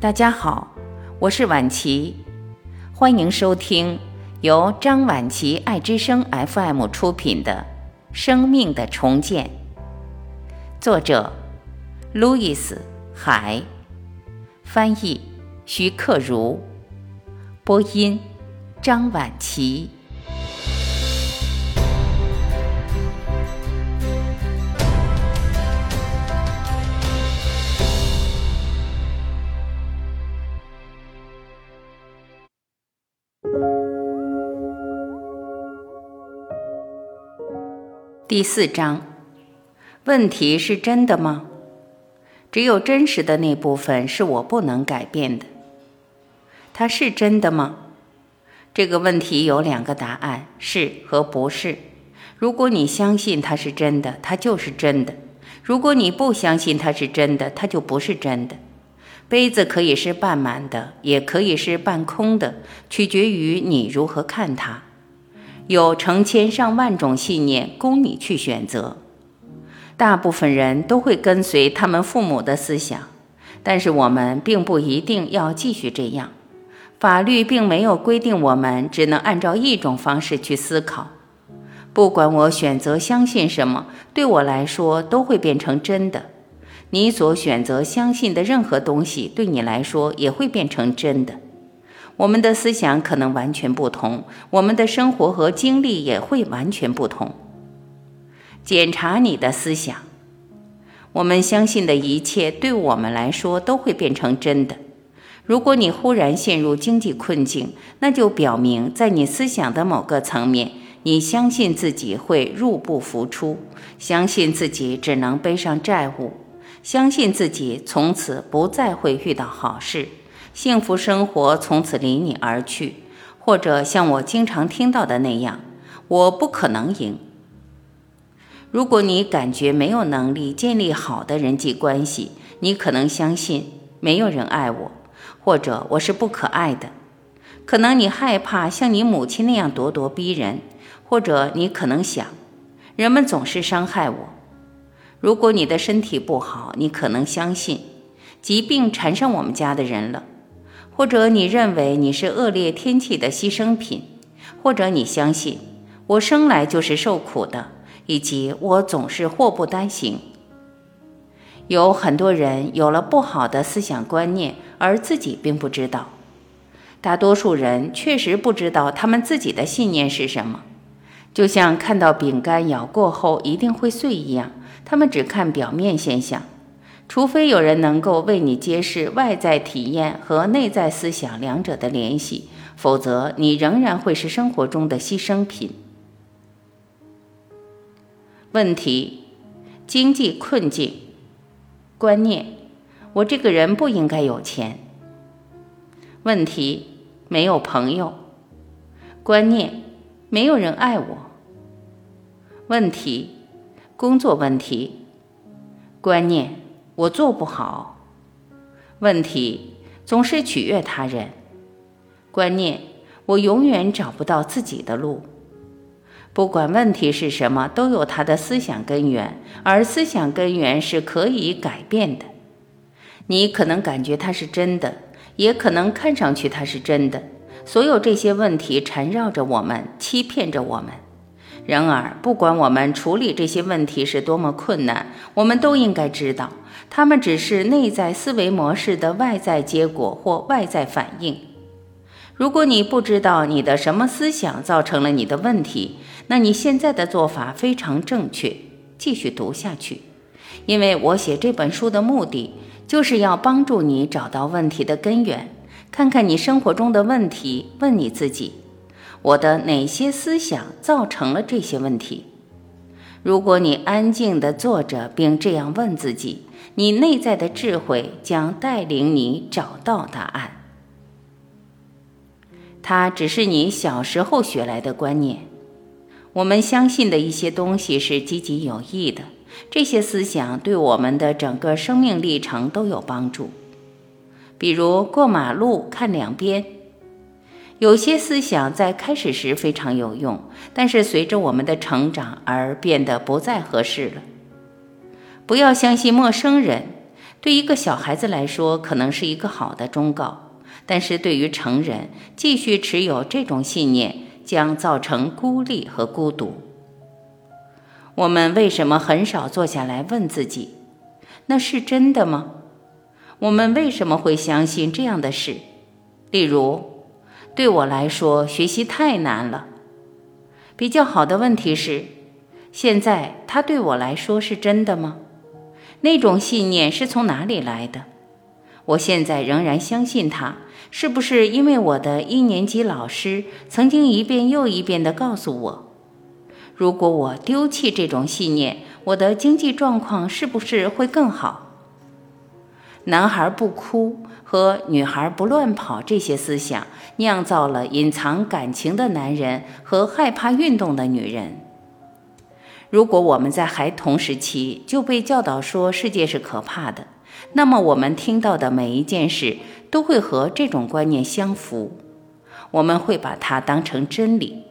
大家好，我是婉琪，欢迎收听由张婉琪爱之声 FM 出品的《生命的重建》，作者路易斯·海，翻译徐克如，播音张婉琪。第四章，问题是真的吗？只有真实的那部分是我不能改变的。它是真的吗？这个问题有两个答案：是和不是。如果你相信它是真的，它就是真的；如果你不相信它是真的，它就不是真的。杯子可以是半满的，也可以是半空的，取决于你如何看它。有成千上万种信念供你去选择，大部分人都会跟随他们父母的思想，但是我们并不一定要继续这样。法律并没有规定我们只能按照一种方式去思考。不管我选择相信什么，对我来说都会变成真的。你所选择相信的任何东西，对你来说也会变成真的。我们的思想可能完全不同，我们的生活和经历也会完全不同。检查你的思想，我们相信的一切对我们来说都会变成真的。如果你忽然陷入经济困境，那就表明在你思想的某个层面，你相信自己会入不敷出，相信自己只能背上债务，相信自己从此不再会遇到好事。幸福生活从此离你而去，或者像我经常听到的那样，我不可能赢。如果你感觉没有能力建立好的人际关系，你可能相信没有人爱我，或者我是不可爱的。可能你害怕像你母亲那样咄咄逼人，或者你可能想，人们总是伤害我。如果你的身体不好，你可能相信，疾病缠上我们家的人了。或者你认为你是恶劣天气的牺牲品，或者你相信我生来就是受苦的，以及我总是祸不单行。有很多人有了不好的思想观念，而自己并不知道。大多数人确实不知道他们自己的信念是什么，就像看到饼干咬过后一定会碎一样，他们只看表面现象。除非有人能够为你揭示外在体验和内在思想两者的联系，否则你仍然会是生活中的牺牲品。问题：经济困境。观念：我这个人不应该有钱。问题：没有朋友。观念：没有人爱我。问题：工作问题。观念。我做不好，问题总是取悦他人。观念，我永远找不到自己的路。不管问题是什么，都有它的思想根源，而思想根源是可以改变的。你可能感觉它是真的，也可能看上去它是真的。所有这些问题缠绕着我们，欺骗着我们。然而，不管我们处理这些问题是多么困难，我们都应该知道。他们只是内在思维模式的外在结果或外在反应。如果你不知道你的什么思想造成了你的问题，那你现在的做法非常正确。继续读下去，因为我写这本书的目的就是要帮助你找到问题的根源，看看你生活中的问题，问你自己：我的哪些思想造成了这些问题？如果你安静地坐着，并这样问自己。你内在的智慧将带领你找到答案。它只是你小时候学来的观念。我们相信的一些东西是积极有益的，这些思想对我们的整个生命历程都有帮助。比如过马路看两边。有些思想在开始时非常有用，但是随着我们的成长而变得不再合适了。不要相信陌生人，对一个小孩子来说，可能是一个好的忠告，但是对于成人，继续持有这种信念将造成孤立和孤独。我们为什么很少坐下来问自己，那是真的吗？我们为什么会相信这样的事？例如，对我来说，学习太难了。比较好的问题是，现在它对我来说是真的吗？那种信念是从哪里来的？我现在仍然相信它，是不是因为我的一年级老师曾经一遍又一遍地告诉我，如果我丢弃这种信念，我的经济状况是不是会更好？男孩不哭和女孩不乱跑这些思想，酿造了隐藏感情的男人和害怕运动的女人。如果我们在孩童时期就被教导说世界是可怕的，那么我们听到的每一件事都会和这种观念相符，我们会把它当成真理。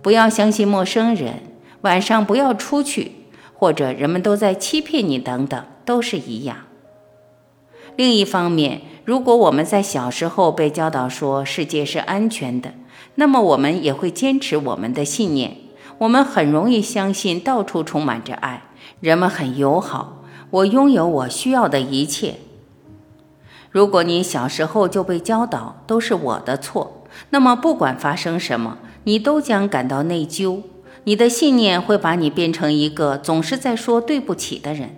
不要相信陌生人，晚上不要出去，或者人们都在欺骗你，等等，都是一样。另一方面，如果我们在小时候被教导说世界是安全的，那么我们也会坚持我们的信念。我们很容易相信到处充满着爱，人们很友好，我拥有我需要的一切。如果你小时候就被教导都是我的错，那么不管发生什么，你都将感到内疚。你的信念会把你变成一个总是在说对不起的人。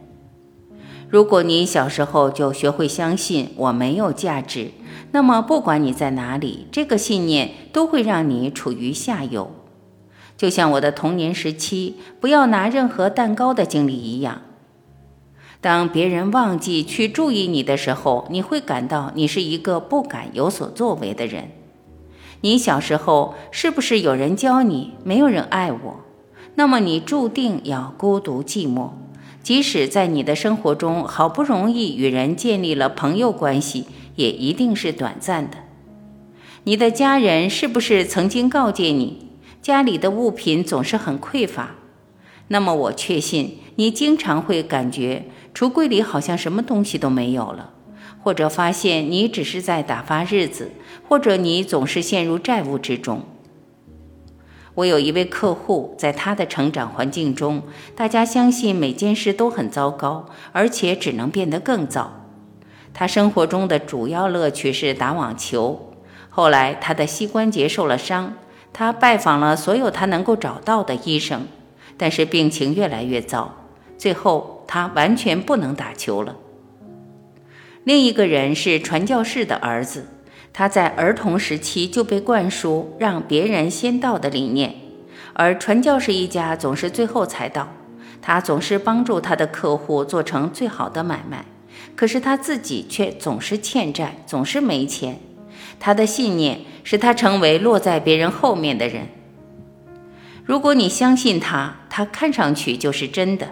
如果你小时候就学会相信我没有价值，那么不管你在哪里，这个信念都会让你处于下游。就像我的童年时期不要拿任何蛋糕的经历一样。当别人忘记去注意你的时候，你会感到你是一个不敢有所作为的人。你小时候是不是有人教你没有人爱我？那么你注定要孤独寂寞。即使在你的生活中好不容易与人建立了朋友关系，也一定是短暂的。你的家人是不是曾经告诫你，家里的物品总是很匮乏？那么我确信你经常会感觉橱柜里好像什么东西都没有了，或者发现你只是在打发日子，或者你总是陷入债务之中。我有一位客户，在他的成长环境中，大家相信每件事都很糟糕，而且只能变得更糟。他生活中的主要乐趣是打网球。后来他的膝关节受了伤，他拜访了所有他能够找到的医生，但是病情越来越糟，最后他完全不能打球了。另一个人是传教士的儿子。他在儿童时期就被灌输让别人先到的理念，而传教士一家总是最后才到。他总是帮助他的客户做成最好的买卖，可是他自己却总是欠债，总是没钱。他的信念使他成为落在别人后面的人。如果你相信他，他看上去就是真的。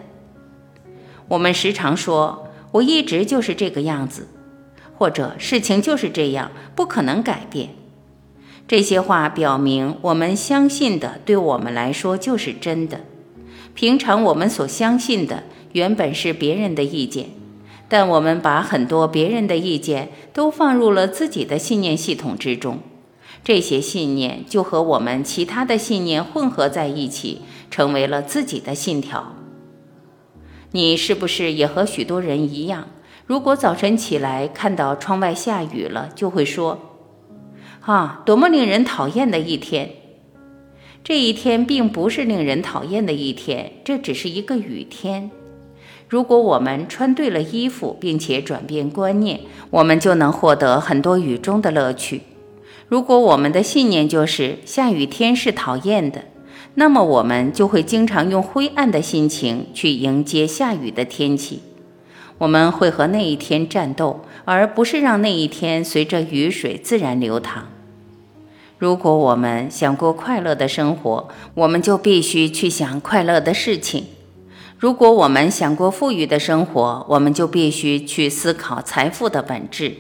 我们时常说：“我一直就是这个样子。”或者事情就是这样，不可能改变。这些话表明，我们相信的对我们来说就是真的。平常我们所相信的原本是别人的意见，但我们把很多别人的意见都放入了自己的信念系统之中，这些信念就和我们其他的信念混合在一起，成为了自己的信条。你是不是也和许多人一样？如果早晨起来看到窗外下雨了，就会说：“啊，多么令人讨厌的一天！”这一天并不是令人讨厌的一天，这只是一个雨天。如果我们穿对了衣服，并且转变观念，我们就能获得很多雨中的乐趣。如果我们的信念就是下雨天是讨厌的，那么我们就会经常用灰暗的心情去迎接下雨的天气。我们会和那一天战斗，而不是让那一天随着雨水自然流淌。如果我们想过快乐的生活，我们就必须去想快乐的事情；如果我们想过富裕的生活，我们就必须去思考财富的本质；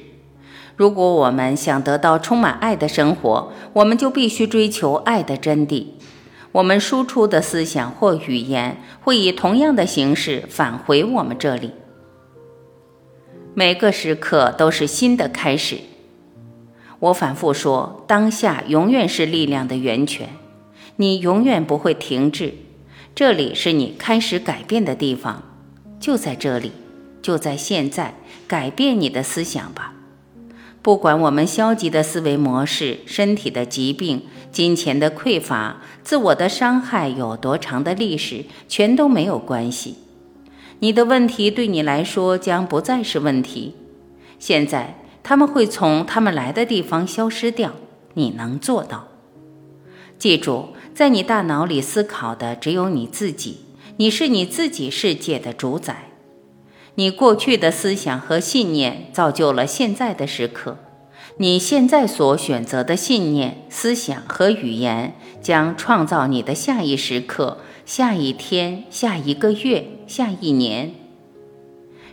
如果我们想得到充满爱的生活，我们就必须追求爱的真谛。我们输出的思想或语言会以同样的形式返回我们这里。每个时刻都是新的开始。我反复说，当下永远是力量的源泉，你永远不会停滞。这里是你开始改变的地方，就在这里，就在现在，改变你的思想吧。不管我们消极的思维模式、身体的疾病、金钱的匮乏、自我的伤害有多长的历史，全都没有关系。你的问题对你来说将不再是问题。现在他们会从他们来的地方消失掉。你能做到。记住，在你大脑里思考的只有你自己，你是你自己世界的主宰。你过去的思想和信念造就了现在的时刻，你现在所选择的信念、思想和语言将创造你的下一时刻、下一天、下一个月、下一年。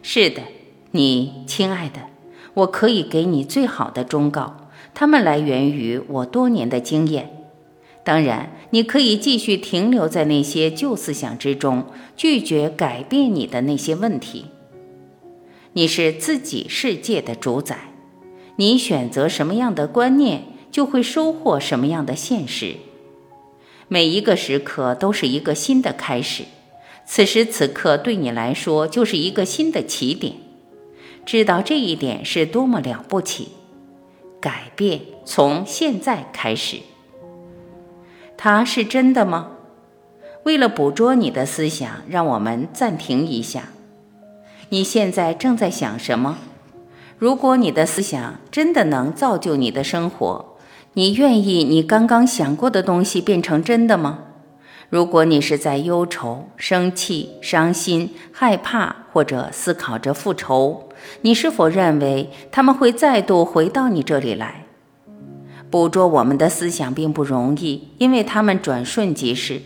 是的，你亲爱的，我可以给你最好的忠告，它们来源于我多年的经验。当然，你可以继续停留在那些旧思想之中，拒绝改变你的那些问题。你是自己世界的主宰，你选择什么样的观念，就会收获什么样的现实。每一个时刻都是一个新的开始，此时此刻对你来说就是一个新的起点。知道这一点是多么了不起！改变从现在开始。它是真的吗？为了捕捉你的思想，让我们暂停一下。你现在正在想什么？如果你的思想真的能造就你的生活，你愿意你刚刚想过的东西变成真的吗？如果你是在忧愁、生气、伤心、害怕或者思考着复仇，你是否认为他们会再度回到你这里来？捕捉我们的思想并不容易，因为他们转瞬即逝。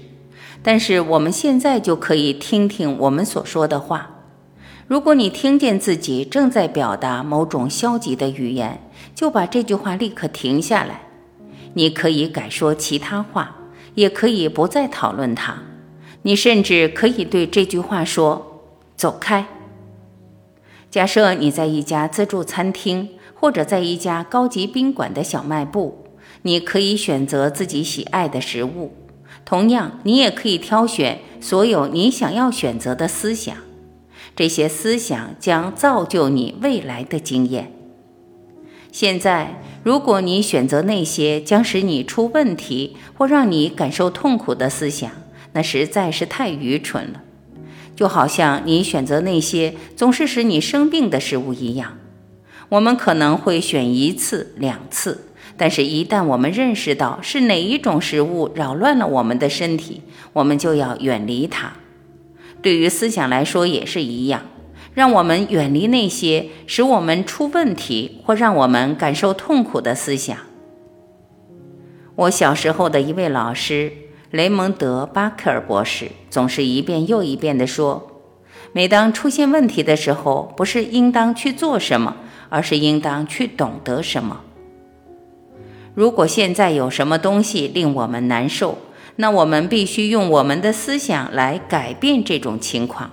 但是我们现在就可以听听我们所说的话。如果你听见自己正在表达某种消极的语言，就把这句话立刻停下来。你可以改说其他话，也可以不再讨论它。你甚至可以对这句话说：“走开。”假设你在一家自助餐厅，或者在一家高级宾馆的小卖部，你可以选择自己喜爱的食物。同样，你也可以挑选所有你想要选择的思想。这些思想将造就你未来的经验。现在，如果你选择那些将使你出问题或让你感受痛苦的思想，那实在是太愚蠢了。就好像你选择那些总是使你生病的食物一样。我们可能会选一次、两次，但是，一旦我们认识到是哪一种食物扰乱了我们的身体，我们就要远离它。对于思想来说也是一样，让我们远离那些使我们出问题或让我们感受痛苦的思想。我小时候的一位老师雷蒙德·巴克尔博士总是一遍又一遍地说：“每当出现问题的时候，不是应当去做什么，而是应当去懂得什么。如果现在有什么东西令我们难受，”那我们必须用我们的思想来改变这种情况。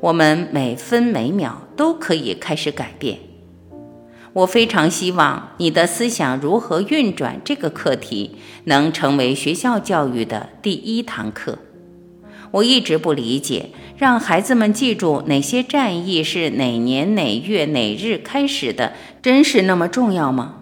我们每分每秒都可以开始改变。我非常希望你的思想如何运转这个课题能成为学校教育的第一堂课。我一直不理解，让孩子们记住哪些战役是哪年哪月哪日开始的，真是那么重要吗？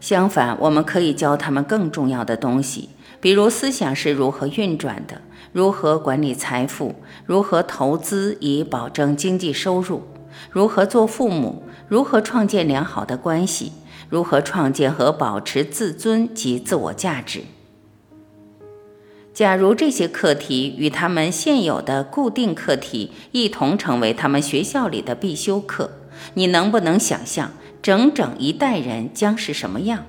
相反，我们可以教他们更重要的东西。比如思想是如何运转的，如何管理财富，如何投资以保证经济收入，如何做父母，如何创建良好的关系，如何创建和保持自尊及自我价值。假如这些课题与他们现有的固定课题一同成为他们学校里的必修课，你能不能想象整整一代人将是什么样？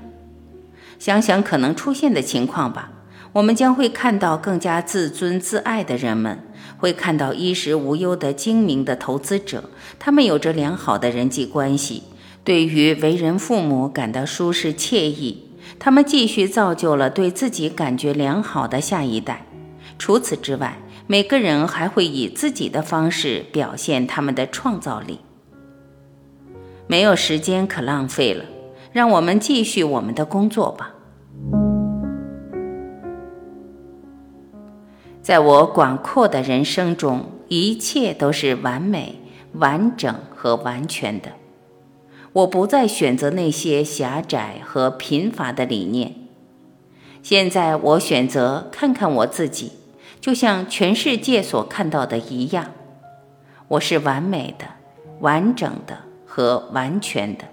想想可能出现的情况吧。我们将会看到更加自尊自爱的人们，会看到衣食无忧的精明的投资者，他们有着良好的人际关系，对于为人父母感到舒适惬意。他们继续造就了对自己感觉良好的下一代。除此之外，每个人还会以自己的方式表现他们的创造力。没有时间可浪费了，让我们继续我们的工作吧。在我广阔的人生中，一切都是完美、完整和完全的。我不再选择那些狭窄和贫乏的理念。现在，我选择看看我自己，就像全世界所看到的一样。我是完美的、完整的和完全的。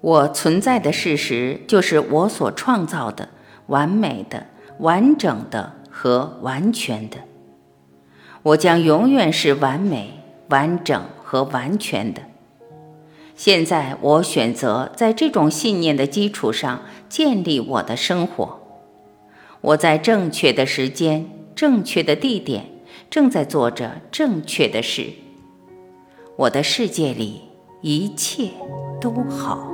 我存在的事实就是我所创造的完美的、完整的和完全的。我将永远是完美、完整和完全的。现在，我选择在这种信念的基础上建立我的生活。我在正确的时间、正确的地点，正在做着正确的事。我的世界里一切都好。